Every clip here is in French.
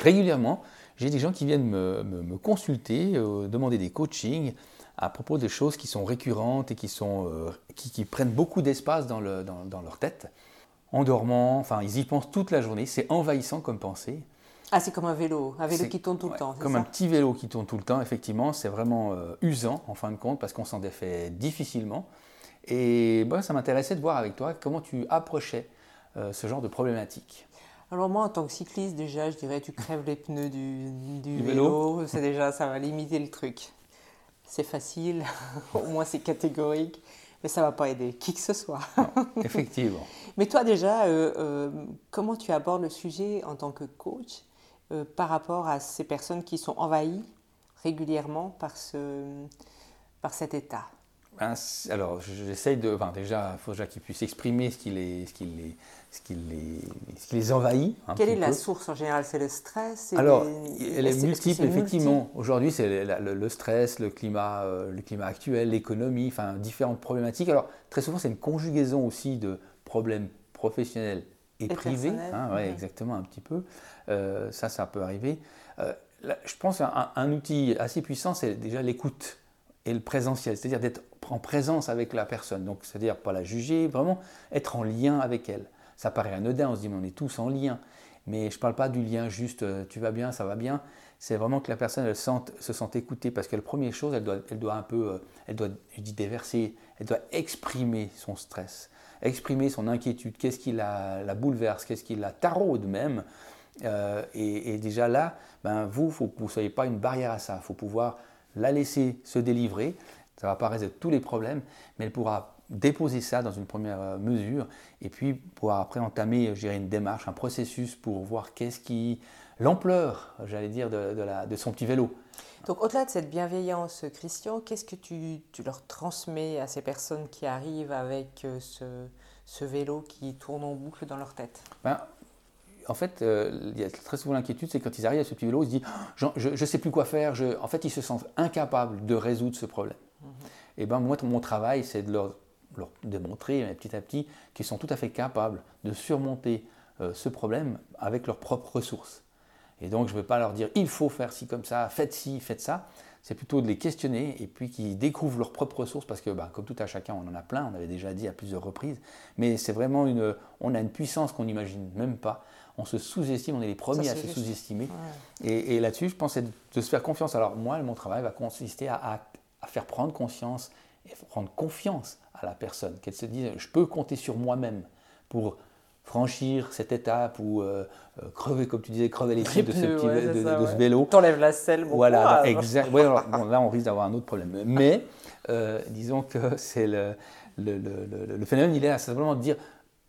régulièrement, j'ai des gens qui viennent me, consulter, euh, demander des coachings à propos des choses qui sont récurrentes et qui, sont, euh, qui, prennent beaucoup d'espace dans, dans, leur tête. En dormant, enfin, ils y pensent toute la journée. C'est envahissant comme pensée. Ah, c'est comme un vélo, un vélo qui tourne tout le temps. Comme un petit vélo qui tourne tout le temps, effectivement. C'est vraiment euh, usant, en fin de compte, parce qu'on s'en défait difficilement. Et moi, ça m'intéressait de voir avec toi comment tu approchais ce genre de problématique. Alors moi, en tant que cycliste, déjà, je dirais, tu crèves les pneus du, vélo, c'est déjà, ça va limiter le truc. C'est facile, au moins c'est catégorique, mais ça va pas aider qui que ce soit. effectivement. mais toi déjà, euh, euh, comment tu abordes le sujet en tant que coach euh, par rapport à ces personnes qui sont envahies régulièrement par, ce, par cet état? Ben, alors, j'essaye de. Enfin, déjà, il faut déjà qu'ils puissent exprimer ce qui les, ce qui les, ce qui les, ce qui les envahit. Quelle est la source en général? C'est le stress Alors, elle est multiple, effectivement. Aujourd'hui, c'est le, stress, le climat, euh, le climat actuel, l'économie, enfin, différentes problématiques. Alors, très souvent, c'est une conjugaison aussi de problèmes professionnels et, privés. Hein, ouais, Exactement, un petit peu. Euh, ça, ça peut arriver. Euh, je pense qu'un un outil assez puissant, c'est déjà l'écoute et le présentiel, c'est-à-dire d'être en présence avec la personne. Donc, c'est-à-dire pas la juger, vraiment être en lien avec elle. Ça paraît anodin, on se dit, mais on est tous en lien. Mais je ne parle pas du lien juste euh, tu vas bien, ça va bien. C'est vraiment que la personne elle se sente écoutée parce que la première chose, elle doit, un peu, euh, elle doit, je dis déverser, elle doit exprimer son stress, exprimer son inquiétude, qu'est-ce qui la, bouleverse, qu'est-ce qui la taraude même? Euh, et, déjà là, ben vous, faut, vous ne soyez pas une barrière à ça. Il faut pouvoir la laisser se délivrer. Ça va pas résoudre tous les problèmes, mais elle pourra déposer ça dans une première euh, mesure et puis pouvoir après entamer je une démarche, un processus pour voir qu'est-ce qui. l'ampleur, j'allais dire, de, la, de, son petit vélo. Donc au-delà de cette bienveillance, Christian, qu'est-ce que tu, tu, leur transmets à ces personnes qui arrivent avec euh, ce, ce, vélo qui tourne en boucle dans leur tête? Ben, en fait, euh, il y a très souvent l'inquiétude, c'est quand ils arrivent à ce petit vélo, ils se disent Je ne sais plus quoi faire. Je... En fait, ils se sentent incapables de résoudre ce problème. Mhm. Et ben moi, mon travail, c'est de leur, leur, démontrer petit à petit qu'ils sont tout à fait capables de surmonter euh, ce problème avec leurs propres ressources. Et donc, je ne vais pas leur dire il faut faire ci comme ça, faites ci, faites ça. C'est plutôt de les questionner et puis qu'ils découvrent leurs propres ressources parce que, bah, comme tout à chacun, on en a plein, on avait déjà dit à plusieurs reprises. Mais c'est vraiment une. On a une puissance qu'on n'imagine même pas on se sous-estime, on est les premiers à se sous-estimer. Et, là-dessus, je pense, c'est de se faire confiance. Alors moi, mon travail va consister à, faire prendre conscience et prendre confiance à la personne, qu'elle se dise, je peux compter sur moi-même pour franchir cette étape ou euh, euh, crever, comme tu disais, crever les pieds de, ce, petit, de, vélo. T'enlèves la selle, bon Voilà, exact. là, on risque d'avoir un autre problème. Mais euh, disons que c'est le, le, phénomène, il est à simplement de dire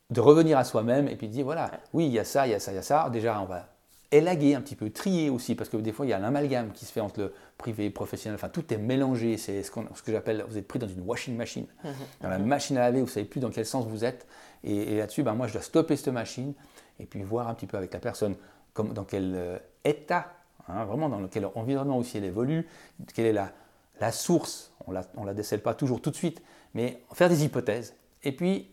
de revenir à soi-même et puis de dire voilà, oui, il y a ça, il y a ça, il y a ça. Déjà, on va élaguer un petit peu, trier aussi, parce que des fois, il y a l'amalgame qui se fait entre le privé et le professionnel. Enfin, tout est mélangé. C'est ce, ce, que j'appelle, vous êtes pris dans une washing machine. Mhm. Dans la machine à laver, vous ne savez plus dans quel sens vous êtes. Et, là-dessus, ben, moi, je dois stopper cette machine et puis voir un petit peu avec la personne comme, dans quel euh, état, hein, vraiment dans quel environnement aussi elle évolue, quelle est la, la source. On ne la, la décèle pas toujours tout de suite, mais faire des hypothèses. Et puis,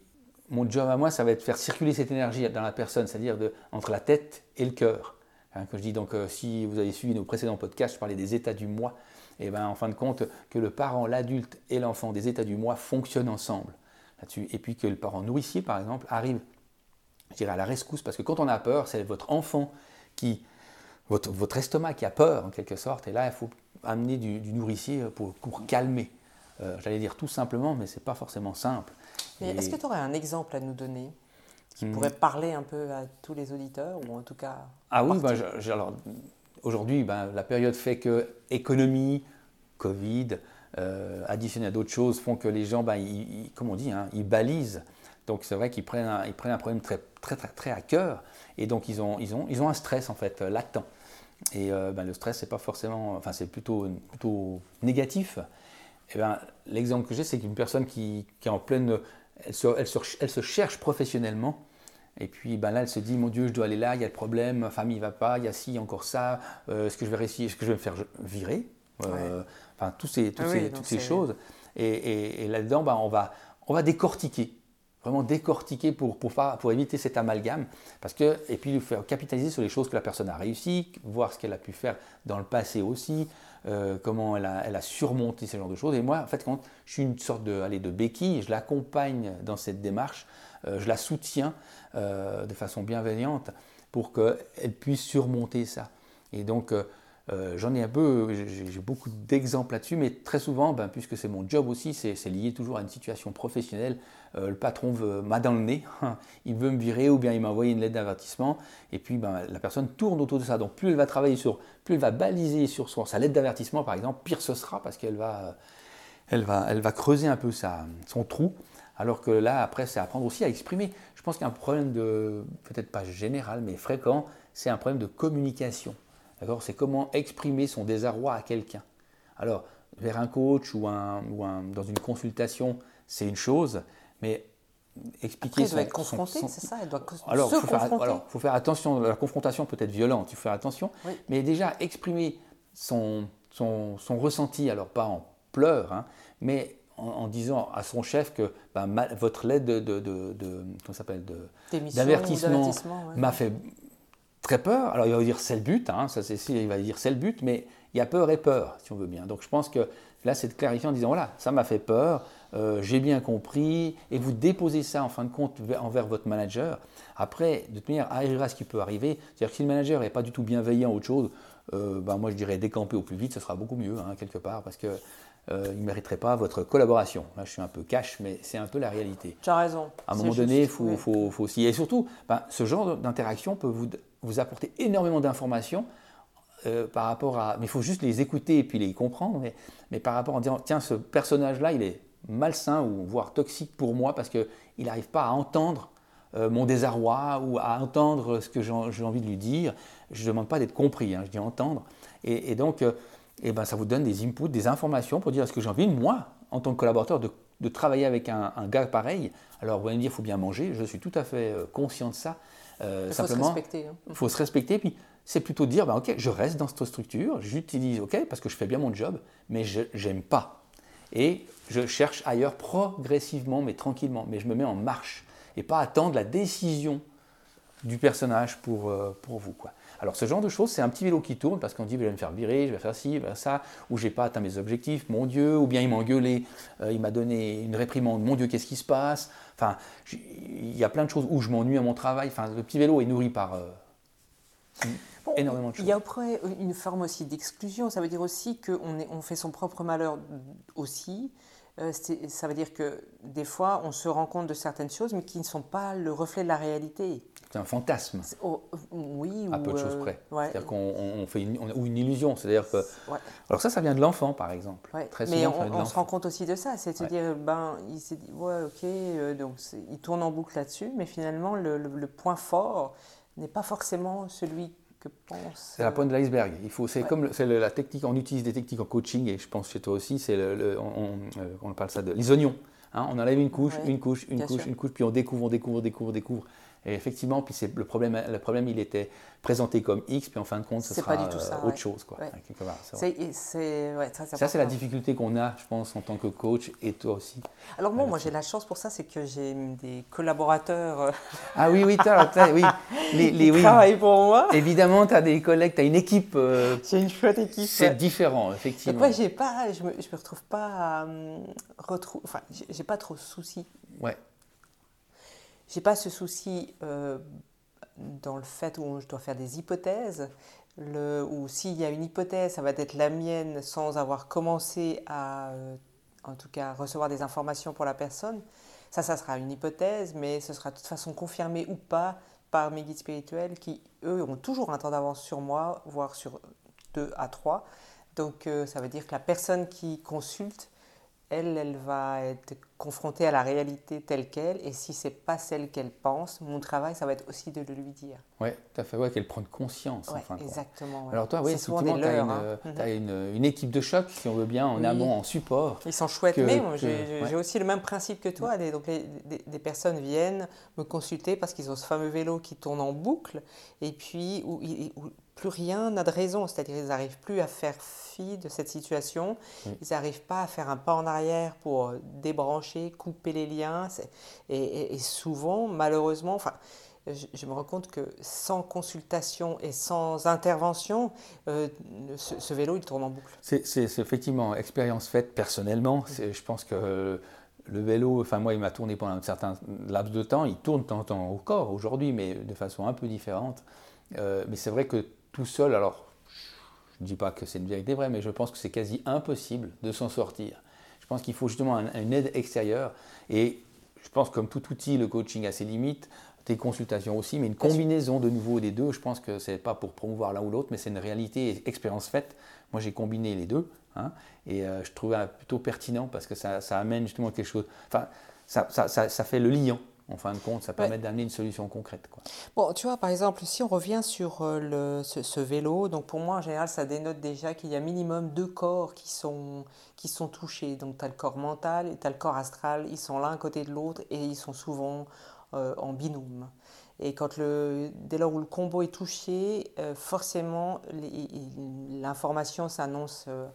mon job à moi, ça va être de faire circuler cette énergie dans la personne, c'est-à-dire entre la tête et le cœur. Hein, je dis donc, euh, si vous avez suivi nos précédents podcasts, je parlais des états du moi. Et ben, en fin de compte, que le parent, l'adulte et l'enfant des états du moi fonctionnent ensemble là-dessus. Et puis que le parent nourricier, par exemple, arrive, je dirais, à la rescousse, parce que quand on a peur, c'est votre enfant qui, votre, votre, estomac qui a peur en quelque sorte. Et là, il faut amener du, nourricier pour, pour calmer. Euh, j'allais dire tout simplement, mais ce n'est pas forcément simple. Est-ce que tu aurais un exemple à nous donner? Qui hmm. pourrait parler un peu à tous les auditeurs, ou en tout cas... Ah oui, bah, alors, aujourd'hui, ben, la période fait que économie, Covid, euh, additionné à d'autres choses, font que les gens, ben, ils, comme on dit, hein, ils balisent. Donc c'est vrai qu'ils prennent, un, ils prennent un problème très, très, très, très à cœur, et donc ils ont, ils ont, ils ont un stress en fait latent. Et euh, ben, le stress, c'est pas forcément, enfin c'est plutôt, plutôt négatif. Eh ben, l'exemple que j'ai, c'est qu'une personne qui, qui, est en pleine elle se, cherche professionnellement. Et puis ben là, elle se dit, mon Dieu, je dois aller là, il y a le problème, ma famille ne va pas, il y a ci, encore ça, euh, est-ce que je vais réussir, est-ce que je vais me faire virer euh, Enfin, tous ces, toutes, ah ces, toutes ces choses. Et, et, là-dedans, ben, on, va, on va décortiquer vraiment décortiquer pour, pour, éviter cet amalgame. Parce que, et puis lui faire capitaliser sur les choses que la personne a réussi, voir ce qu'elle a pu faire dans le passé aussi, euh, comment elle a, elle a, surmonté ce genre de choses. Et moi, en fait, quand je suis une sorte de, allez, de béquille, je l'accompagne dans cette démarche, euh, je la soutiens de façon bienveillante pour qu'elle puisse surmonter ça. Et donc, euh, j'en ai un peu, j'ai beaucoup d'exemples là-dessus, mais très souvent, ben, puisque c'est mon job aussi, c'est lié toujours à une situation professionnelle. Euh, le patron m'a dans le nez, il veut me virer ou bien il m'a envoyé une lettre d'avertissement, et puis ben, la personne tourne autour de ça. Donc plus elle va travailler sur, plus elle va baliser sur son, sa lettre d'avertissement, par exemple, pire ce sera parce qu'elle va, elle va, elle va creuser un peu son trou. Alors que là, après, c'est apprendre aussi à exprimer. Je pense qu'il y a un problème de, peut-être pas général, mais fréquent, c'est un problème de communication. C'est comment exprimer son désarroi à quelqu'un. Alors, vers un coach ou, un, ou un, dans une consultation, c'est une chose, mais expliquer Après, il doit être confronté, c'est ça? Il doit alors, se faut faire, alors, il faut faire attention, la confrontation peut être violente, il faut faire attention, mais déjà exprimer son, son, son, ressenti, alors pas en pleurs, hein, mais en, disant à son chef que ben, votre lettre de, de, de, de d'avertissement m'a fait très peur. Alors il va dire c'est le but, hein, ça c'est il va dire c'est le but, mais il y a peur et peur, si on veut bien. Donc je pense que là c'est de clarifier en disant voilà, ça m'a fait peur, euh, j'ai bien compris, et vous déposez ça en fin de compte envers votre manager. Après, de toute manière, arrivera ce qui peut arriver. C'est-à-dire que si le manager n'est pas du tout bienveillant ou autre chose, euh, ben moi je dirais décamper au plus vite, ce sera beaucoup mieux, hein, quelque part, parce que euh, il ne mériterait pas votre collaboration. Là, je suis un peu cash, mais c'est un peu la réalité. Tu as raison. À un moment donné, il faut, faut, faut, aussi. Et surtout, ben, ce genre d'interaction peut vous, vous apporter énormément d'informations euh, par rapport à. Mais il faut juste les écouter et puis les comprendre. Mais, par rapport en disant tiens, ce personnage-là, il est malsain ou voire toxique pour moi parce qu'il n'arrive pas à entendre euh, mon désarroi ou à entendre ce que j'ai envie de lui dire. Je ne demande pas d'être compris, hein, je dis entendre. Et, donc, et ben, ça vous donne des inputs, des informations pour dire ce que j'ai envie, moi, en tant que collaborateur, de, de travailler avec un, gars pareil. Alors, vous allez me dire, il faut bien manger, je suis tout à fait euh, conscient de ça. Euh, il faut simplement, se respecter. Il hein. faut se respecter, puis c'est plutôt dire, ben, ok, je reste dans cette structure, j'utilise, ok, parce que je fais bien mon job, mais je n'aime pas. Et je cherche ailleurs progressivement, mais tranquillement, mais je me mets en marche, et pas attendre la décision du personnage pour, euh, pour vous. Quoi. Alors ce genre de choses, c'est un petit vélo qui tourne parce qu'on dit je vais me faire virer, je vais faire ci, je vais faire ça, ou j'ai pas atteint mes objectifs, mon Dieu, ou bien il m'a engueulé, euh, il m'a donné une réprimande, mon Dieu, qu'est-ce qui se passe? Enfin, il y a plein de choses où je m'ennuie à mon travail. Enfin, le petit vélo est nourri par euh, énormément de choses. Il y a après une forme aussi d'exclusion. Ça veut dire aussi qu'on on fait son propre malheur aussi. Euh, ça veut dire que des fois, on se rend compte de certaines choses, mais qui ne sont pas le reflet de la réalité. C'est un fantasme. Oh, oui. À peu de choses euh, près. C'est-à-dire qu'on fait une, ou une illusion. C'est-à-dire que. Alors ça, ça vient de l'enfant, par exemple. Très mais on, se rend compte aussi de ça. C'est de dire, ben, il s'est dit, ouais, ok, euh, donc il tourne en boucle là-dessus, mais finalement, le point fort n'est pas forcément celui c'est la pointe de l'iceberg. Il faut, c'est comme c'est la technique. On utilise des techniques en coaching et je pense chez toi aussi. C'est le, on, on, euh, parle ça de les oignons. Hein. on enlève une couche, une couche, une couche, une couche, puis on découvre, on découvre, on découvre, on découvre. Et effectivement, puis c'est le problème, le problème, il était présenté comme X, puis en fin de compte, ce sera pas du tout ça, autre chose. Quoi, ça, c'est la difficulté qu'on a, je pense, en tant que coach, et toi aussi. Alors moi, moi j'ai la chance pour ça, c'est que j'ai des collaborateurs. Euh, ah oui, oui, as, oui. Les, les, oui. travaillent pour moi. Évidemment, tu as des collègues, tu as une équipe. Euh, j'ai une chouette équipe. C'est différent, effectivement. moi, j'ai pas, je me, je me retrouve pas à hum, retrouver, enfin, j'ai pas trop de soucis. Ouais j'ai pas ce souci euh, dans le fait où je dois faire des hypothèses, le, ou s'il y a une hypothèse, ça va être la mienne sans avoir commencé à, euh, en tout cas, recevoir des informations pour la personne. Ça, ça sera une hypothèse, mais ce sera de toute façon confirmé ou pas par mes guides spirituels qui, eux, ont toujours un temps d'avance sur moi, voire sur deux à trois. Donc, euh, ça veut dire que la personne qui consulte elle, elle va être confrontée à la réalité telle qu'elle, et si c'est pas celle qu'elle pense, mon travail, ça va être aussi de le lui dire. Oui, tout à fait, ouais, qu'elle prenne conscience. Ouais, exactement. Alors toi, oui, effectivement, tu as, une, hein. mhm. une, équipe de choc, si on veut bien, en amont, en support. Ils sont chouettes, mais j'ai aussi le même principe que toi. donc des, personnes viennent me consulter parce qu'ils ont ce fameux vélo qui tourne en boucle, et puis où, plus rien n'a de raison, c'est-à-dire ils n'arrivent plus à faire fi de cette situation, ils n'arrivent pas à faire un pas en arrière pour débrancher, couper les liens, et, souvent, malheureusement, enfin, je, me rends compte que sans consultation et sans intervention, euh, ce, vélo, il tourne en boucle. C'est effectivement expérience faite personnellement. Je pense que le vélo, enfin moi, il m'a tourné pendant un certain laps de temps. Il tourne de temps en temps au corps aujourd'hui, mais de façon un peu différente. Euh, mais c'est vrai que tout seul, alors je ne dis pas que c'est une vérité vraie, mais je pense que c'est quasi impossible de s'en sortir. Je pense qu'il faut justement une aide extérieure. Et je pense comme tout outil, le coaching a ses limites des consultations aussi, mais une combinaison de nouveau des deux. Je pense que ce n'est pas pour promouvoir l'un ou l'autre, mais c'est une réalité et expérience faite. Moi, j'ai combiné les deux hein, et euh, je trouvais plutôt pertinent parce que ça, amène justement quelque chose. Enfin, ça, ça, ça, fait le liant. En fin de compte, ça permet d'amener une solution concrète. Quoi. Bon, tu vois, par exemple, si on revient sur euh, le, ce, vélo, donc pour moi, en général, ça dénote déjà qu'il y a minimum deux corps qui sont, qui sont touchés. Donc, tu as le corps mental et tu as le corps astral. Ils sont l'un à côté de l'autre et ils sont souvent euh, en binôme. Et quand le, dès lors où le combo est touché, euh, forcément, l'information s'annonce euh,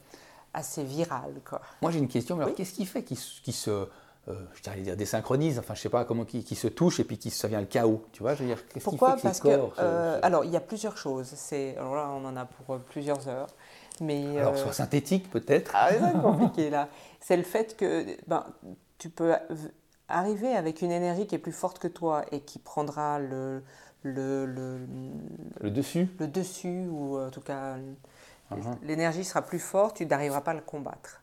assez virale. Quoi. Moi, j'ai une question. Alors, qu'est-ce qui fait qu'il se, je dirais dire désynchronise, enfin, je sais pas comment, qui, se touche et puis qui ça vient le chaos, tu vois, je veux dire, Pourquoi Parce que, alors, il y a plusieurs choses. C'est, alors là, on en a pour plusieurs heures. Mais, alors, soit synthétique peut-être. Ah, c'est compliqué là. C'est le fait que ben, tu peux arriver avec une énergie qui est plus forte que toi et qui prendra le, le, le, dessus Le dessus, ou en tout cas, uh-huh. l'énergie sera plus forte, tu n'arriveras pas à le combattre.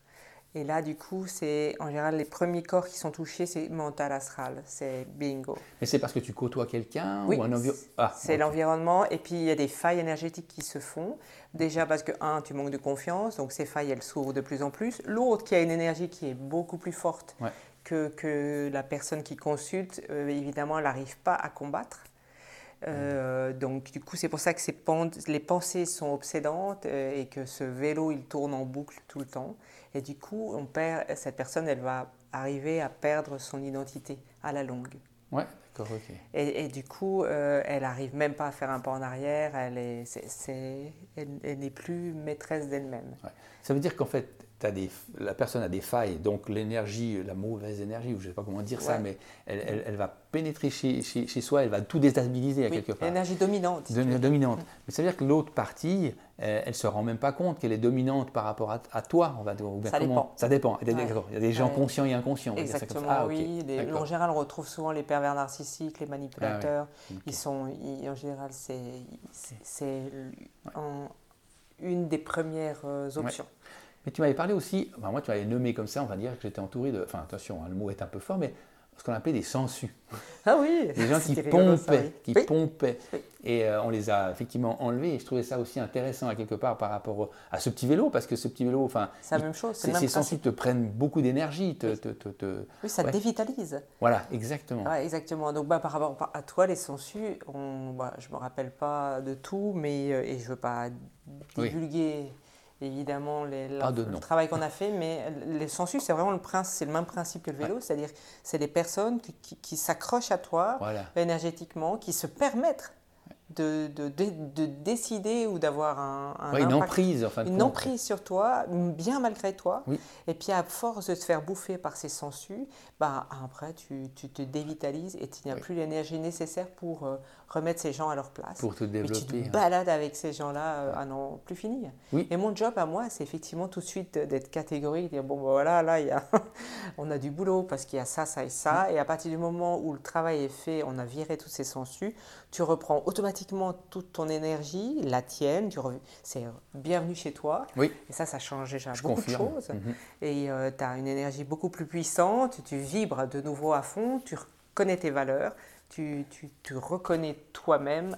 Et là, du coup, c'est en général les premiers corps qui sont touchés, c'est mental astral, c'est bingo. Mais c'est parce que tu côtoies quelqu'un ou un environnement ah, C'est l'environnement, et puis il y a des failles énergétiques qui se font. Déjà parce que, un, tu manques de confiance, donc ces failles, elles s'ouvrent de plus en plus. L'autre, qui a une énergie qui est beaucoup plus forte, que, la personne qui consulte, euh, évidemment, elle n'arrive pas à combattre. Euh, donc du coup, c'est pour ça que ces les pensées sont obsédantes euh, et que ce vélo, il tourne en boucle tout le temps. Et du coup, on perd, cette personne, elle va arriver à perdre son identité à la longue. Ouais, d'accord, ok. Et, du coup, elle n'arrive même pas à faire un pas en arrière, elle n'est elle, n'est plus maîtresse d'elle-même. Ça veut dire qu'en fait, des, la personne a des failles, donc l'énergie, la mauvaise énergie, ou je ne sais pas comment dire ça, mais elle, elle, va pénétrer chez, chez, chez, soi, elle va tout déstabiliser à quelque part. L'énergie dominante. dominante. Mais ça veut dire que l'autre partie, elle ne se rend même pas compte qu'elle est dominante par rapport à, à toi. On va dire, ça dépend. Ça dépend. Il y a des gens conscients et inconscients. Exactement, ah, oui. en général, on retrouve souvent les pervers narcissiques, les manipulateurs. Ah, Ils sont, en général, c'est une des premières euh, options. Mais tu m'avais parlé aussi, moi tu m'avais nommé comme ça, on va dire que j'étais entouré de, enfin attention, hein, le mot est un peu fort, mais ce qu'on appelait des sangsues. Ah oui Des gens qui pompaient, qui pompaient. Et euh, on les a effectivement enlevés. Et je trouvais ça aussi intéressant à quelque part par rapport à ce petit vélo, parce que ce petit vélo, enfin. C'est la même chose. Ces sangsues te prennent beaucoup d'énergie. Te, te, te, oui, ça dévitalise. Voilà, exactement. Ouais, exactement. Donc bah, par rapport à toi, les sangsues, on, bah, je ne me rappelle pas de tout, mais euh, et je ne veux pas divulguer évidemment les, le travail qu'on a fait, mais les sensus, c'est vraiment le, c'est le même principe que le vélo, c'est-à-dire c'est des personnes qui, qui, s'accrochent à toi énergétiquement, qui se permettent de, de, de, décider ou d'avoir un, une emprise, enfin, une emprise sur toi, bien malgré toi. Et puis à force de te faire bouffer par ces sensus, bah, après tu, tu te dévitalises et tu n'as plus l'énergie nécessaire pour euh, remettre ces gens à leur place. Pour te développer. Mais tu te balades avec ces gens-là euh, à n'en plus finir. Et mon job à moi, c'est effectivement tout de suite d'être catégorique, dire bon ben voilà, là y a on a du boulot parce qu'il y a ça, ça et ça. Et à partir du moment où le travail est fait, on a viré tous ces sensus, tu reprends automatiquement toute ton énergie, la tienne, c'est bienvenue chez toi. Oui. Et ça, ça change déjà beaucoup de choses. Mhm. Et euh, tu as une énergie beaucoup plus puissante, tu vibres de nouveau à fond, tu connais tes valeurs, tu, tu te reconnais toi-même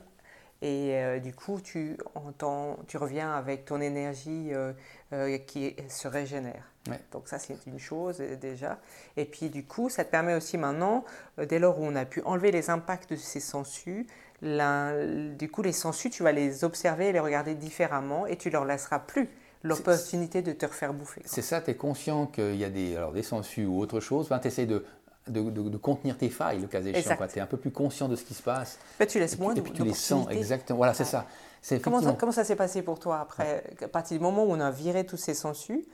et euh, du coup tu, entends, tu reviens avec ton énergie euh, euh, qui se régénère. Donc ça c'est une chose déjà. Et puis du coup ça te permet aussi maintenant, dès lors où on a pu enlever les impacts de ces sensus, du coup les sensus tu vas les observer et les regarder différemment et tu leur laisseras plus l'opportunité de te refaire bouffer. C'est ça, tu es conscient qu'il y a des, alors, des sensus ou autre chose, tu essaies de de, contenir tes failles, le cas échéant. Tu es un peu plus conscient de ce qui se passe. tu laisses moins Et puis tu les sens, exactement. Voilà, c'est ça. Comment ça, comment ça s'est passé pour toi après À partir du moment où on a viré tous ces sensus,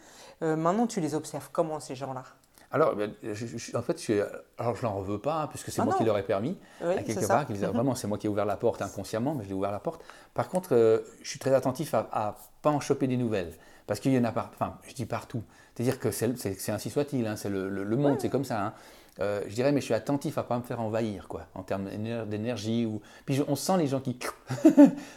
maintenant tu les observes comment ces gens-là? Alors, ben, en fait, je, alors je n'en veux pas, hein, puisque c'est ah moi qui leur ai permis, à quelque part. vraiment, c'est moi qui ai ouvert la porte inconsciemment, mais je l'ai ouvert la porte. Par contre, je suis très attentif à ne pas en choper des nouvelles. Parce qu'il y en a, pas, enfin, je dis partout. C'est-à-dire que c'est ainsi soit-il, hein, c'est le, monde, c'est comme ça. Hein. Euh, je dirais, mais je suis attentif à ne pas me faire envahir, quoi, en termes d'énergie. Ou... Puis on sent les gens qui.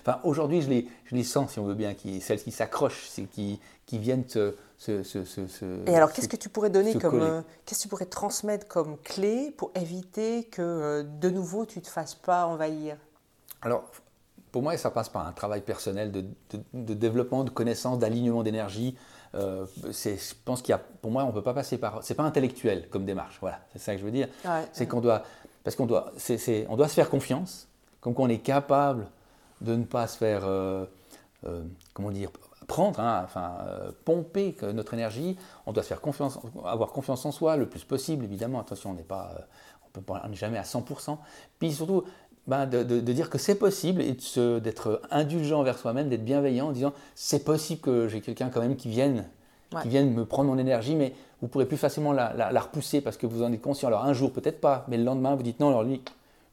enfin, aujourd'hui, je les, je les sens, si on veut bien, qui, celles qui s'accrochent, qui, qui viennent se. Et alors, qu'est-ce que tu pourrais donner comme. Euh, qu'est-ce que tu pourrais transmettre comme clé pour éviter que, euh, de nouveau, tu ne te fasses pas envahir? Alors, pour moi, ça passe par un travail personnel de, de développement de connaissances, d'alignement d'énergie, euh, je pense qu'il y a, pour moi, on ne peut pas passer par. C'est pas intellectuel comme démarche. Voilà, c'est ça que je veux dire. c'est qu'on doit, parce qu'on doit, on doit se faire confiance, comme qu'on est capable de ne pas se faire, euh, euh, comment dire, prendre, hein, enfin, pomper notre énergie. On doit se faire confiance, avoir confiance en soi le plus possible, évidemment. Attention, on n'est pas, on n'est jamais à 100%. Puis surtout, ben, de, dire que c'est possible et d'être indulgent vers soi-même, d'être bienveillant en disant c'est possible que j'ai quelqu'un quand même qui vienne, qui vienne me prendre mon énergie, mais vous pourrez plus facilement la, repousser parce que vous en êtes conscient. Alors un jour peut-être pas, mais le lendemain vous dites non, alors lui,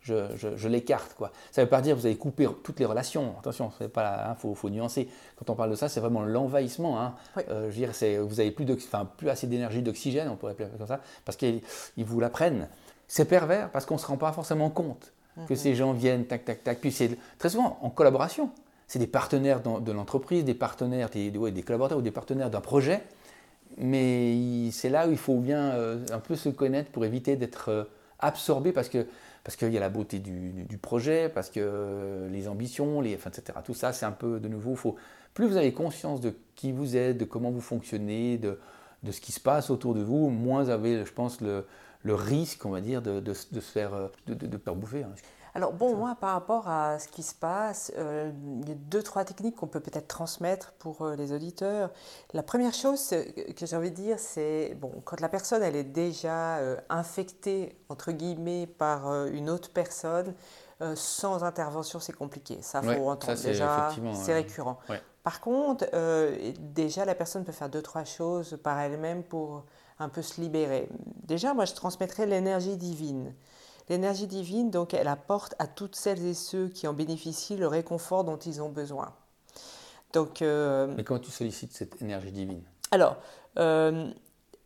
je, l'écarte. Quoi. Ça ne veut pas dire que vous allez couper toutes les relations. Attention, il hein, faut, faut, nuancer. Quand on parle de ça, c'est vraiment l'envahissement. Hein. Euh, je veux dire, vous n'avez plus, plus assez d'énergie d'oxygène, on pourrait appeler comme ça, parce qu'ils vous la prennent. C'est pervers parce qu'on ne se rend pas forcément compte que ces gens viennent, tac, tac, tac. Puis c'est très souvent en collaboration. C'est des partenaires de l'entreprise, des partenaires, des, des, collaborateurs ou des partenaires d'un projet. Mais c'est là où il faut bien euh, un peu se connaître pour éviter d'être euh, absorbé parce que parce qu'il y a la beauté du, projet, parce que euh, les ambitions, les, etc. Tout ça, c'est un peu de nouveau. Plus vous avez conscience de qui vous êtes, de comment vous fonctionnez, de, de ce qui se passe autour de vous, moins avez, je pense, le, le risque, on va dire, de, de, se faire, euh, de, de, bouffer. Hein. Alors bon, moi, par rapport à ce qui se passe, euh, il y a deux, trois techniques qu'on peut peut-être transmettre pour euh, les auditeurs. La première chose que j'ai envie de dire, c'est, bon, quand la personne, elle est déjà infectée, entre guillemets, par une autre personne, sans intervention, c'est compliqué. Ça, faut entendre déjà, c'est récurrent. Par contre, déjà, la personne peut faire deux, trois choses par elle-même pour un peu se libérer. Déjà, moi, je transmettrais l'énergie divine. L'énergie divine, donc, elle apporte à toutes celles et ceux qui en bénéficient le réconfort dont ils ont besoin. Donc, euh, Mais comment tu sollicites cette énergie divine? Alors, euh,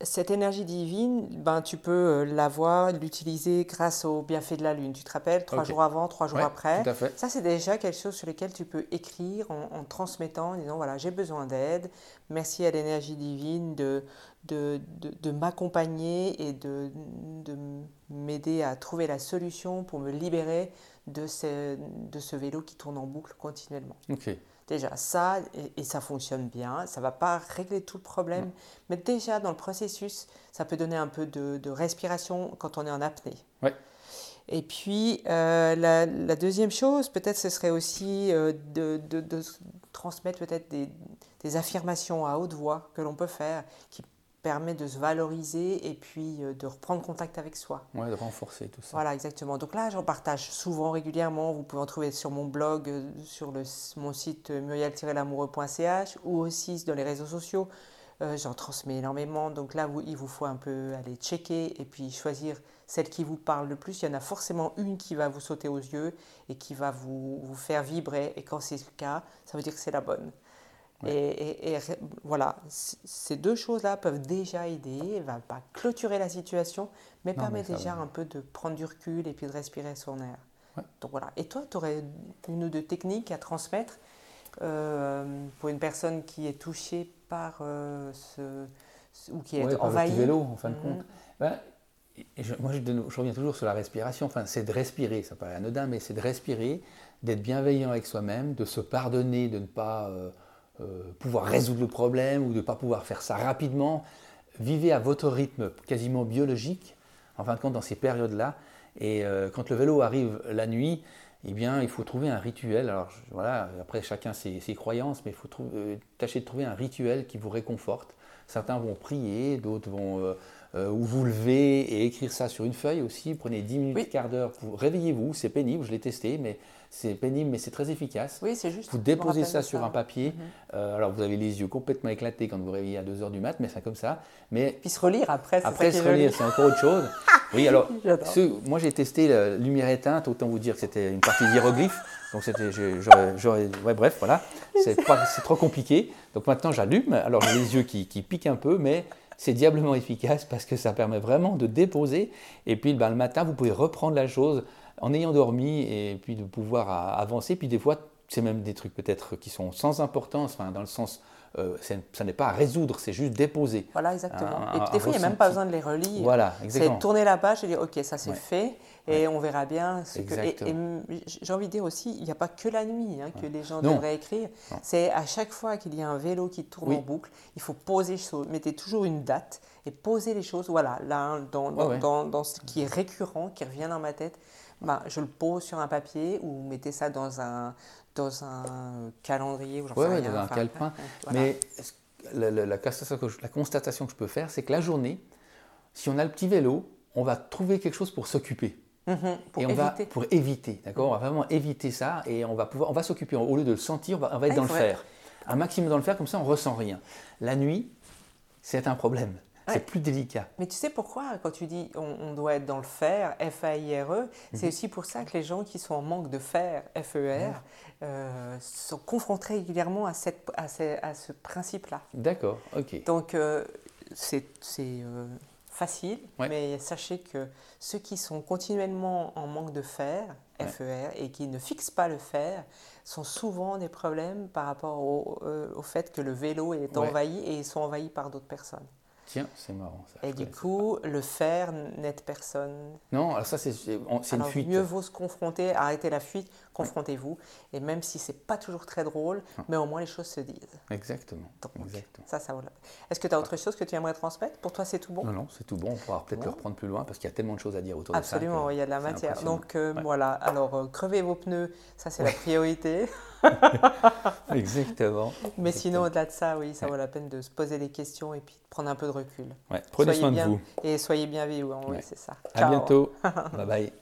cette énergie divine, ben, tu peux euh, l'avoir, l'utiliser grâce au bienfait de la Lune. Tu te rappelles, trois jours avant, trois jours après. Ça, c'est déjà quelque chose sur lequel tu peux écrire en, transmettant, en disant, voilà, j'ai besoin d'aide. Merci à l'énergie divine de, de, de, m'accompagner et de, de m'aider à trouver la solution pour me libérer de ce, de ce vélo qui tourne en boucle continuellement. Ok. Déjà, ça, et, ça fonctionne bien. Ça ne va pas régler tout le problème, mais déjà, dans le processus, ça peut donner un peu de, respiration quand on est en apnée. Ouais. Et puis, euh, la, deuxième chose, peut-être, ce serait aussi euh, de, de, transmettre peut-être des, des, affirmations à haute voix que l'on peut faire, qui permet de se valoriser et puis euh, de reprendre contact avec soi. Oui, de renforcer tout ça. Voilà, exactement. Donc là, j'en partage souvent, régulièrement. Vous pouvez en trouver sur mon blog, euh, sur le, mon site euh, muriel-lamoureux.ch ou aussi dans les réseaux sociaux. J'en transmets énormément. Donc là, vous, il vous faut un peu aller checker et puis choisir celle qui vous parle le plus. Il y en a forcément une qui va vous sauter aux yeux et qui va vous, vous faire vibrer. Et quand c'est le cas, ça veut dire que c'est la bonne. Et, voilà, ces deux choses-là peuvent déjà aider, ne va pas clôturer la situation, mais permet déjà un peu de prendre du recul et puis de respirer son air. Donc voilà. Et toi, tu aurais une ou deux techniques à transmettre euh, pour une personne qui est touchée par euh, ce, ou qui est envahie? vélo, en fin de compte. Mhm. Ben, je, moi, je, reviens toujours sur la respiration. Enfin, c'est de respirer. Ça paraît anodin, mais c'est de respirer, d'être bienveillant avec soi-même, de se pardonner, de ne pas euh, pouvoir résoudre le problème ou de ne pas pouvoir faire ça rapidement. Vivez à votre rythme quasiment biologique, en fin de compte, dans ces périodes-là. Et euh, quand le vélo arrive la nuit, eh bien, il faut trouver un rituel. Alors voilà, après chacun ses, croyances, mais il faut euh, tâcher de trouver un rituel qui vous réconforte. Certains vont prier, d'autres vont ou vous levez et écrire ça sur une feuille aussi. Prenez 10 minutes, quart d'heure, réveillez-vous, c'est pénible, je l'ai testé, mais c'est pénible, mais c'est très efficace. Oui, c'est juste. Vous déposez ça sur un papier. Mhm. Euh, alors, vous avez les yeux complètement éclatés quand vous réveillez à 2h du mat, mais c'est comme ça. Mais Puis se relire après, Après, se relire, c'est encore autre chose. oui, alors, moi j'ai testé la lumière éteinte, autant vous dire que c'était une partie d'hiéroglyphes. Donc, c'était. Ouais, bref, voilà. C'est trop compliqué. Donc, maintenant, j'allume. Alors, j'ai les yeux qui, qui piquent un peu, mais c'est diablement efficace parce que ça permet vraiment de déposer. Et puis ben, le matin, vous pouvez reprendre la chose en ayant dormi et puis de pouvoir avancer. Puis des fois, c'est même des trucs peut-être qui sont sans importance, enfin, dans le sens, euh, ça n'est pas à résoudre, c'est juste déposer. Voilà, exactement. et puis des fois, il n'y a même pas besoin de les relire. Voilà, exactement. C'est tourner la page et dire, OK, ça c'est fait, et on verra bien. Ce que... Et, j'ai envie de dire aussi, il n'y a pas que la nuit hein, que les gens devraient écrire. C'est à chaque fois qu'il y a un vélo qui tourne en boucle, il faut poser, mettez toujours une date et poser les choses, voilà, là, dans, dans, dans ce qui est récurrent, qui revient dans ma tête bah, je le pose sur un papier ou mettez ça dans un, dans un calendrier ou j'en sais dans un calepin. Mais la, la, constatation que je, peux faire, c'est que la journée, si on a le petit vélo, on va trouver quelque chose pour s'occuper. Mhm, et on va pour éviter, d'accord? On va vraiment éviter ça et on va pouvoir, on va s'occuper au lieu de le sentir, on va, être dans le fer. Un maximum dans le fer, comme ça on ressent rien. La nuit, c'est un problème. C'est plus délicat. Mais tu sais pourquoi, quand tu dis on, doit être dans le fer, F-A-I-R-E, c'est mhm. aussi pour ça que les gens qui sont en manque de fer, F-E-R, euh, sont confrontés régulièrement à, cette, à, ce principe-là. D'accord, ok. Donc, euh, c'est euh, facile, mais sachez que ceux qui sont continuellement en manque de fer, FER, et qui ne fixent pas le fer, sont souvent des problèmes par rapport au, au fait que le vélo est envahi et ils sont envahis par d'autres personnes. Tiens, c'est marrant ça. Et du coup, le faire n'aide personne. Non, alors ça c'est une fuite. Mieux vaut se confronter, arrêter la fuite, confrontez-vous. Et même si c'est pas toujours très drôle, ah. mais au moins les choses se disent. Exactement. Exactement. Ça, ça vaut Est-ce que tu as autre chose que tu aimerais transmettre? Pour toi, c'est tout bon? Non, non, c'est tout bon. On pourra peut-être le reprendre plus loin parce qu'il y a tellement de choses à dire autour de ça. Absolument, il y a de la matière. Donc euh, voilà, alors euh, crevez vos pneus, ça c'est la priorité. Exactement. Mais sinon, au-delà de ça, oui, ça vaut la peine de se poser des questions et puis de prendre un peu de recul. Prenez soin de vous. Et soyez bienveillants, oui, c'est ça. À bientôt. bye bye.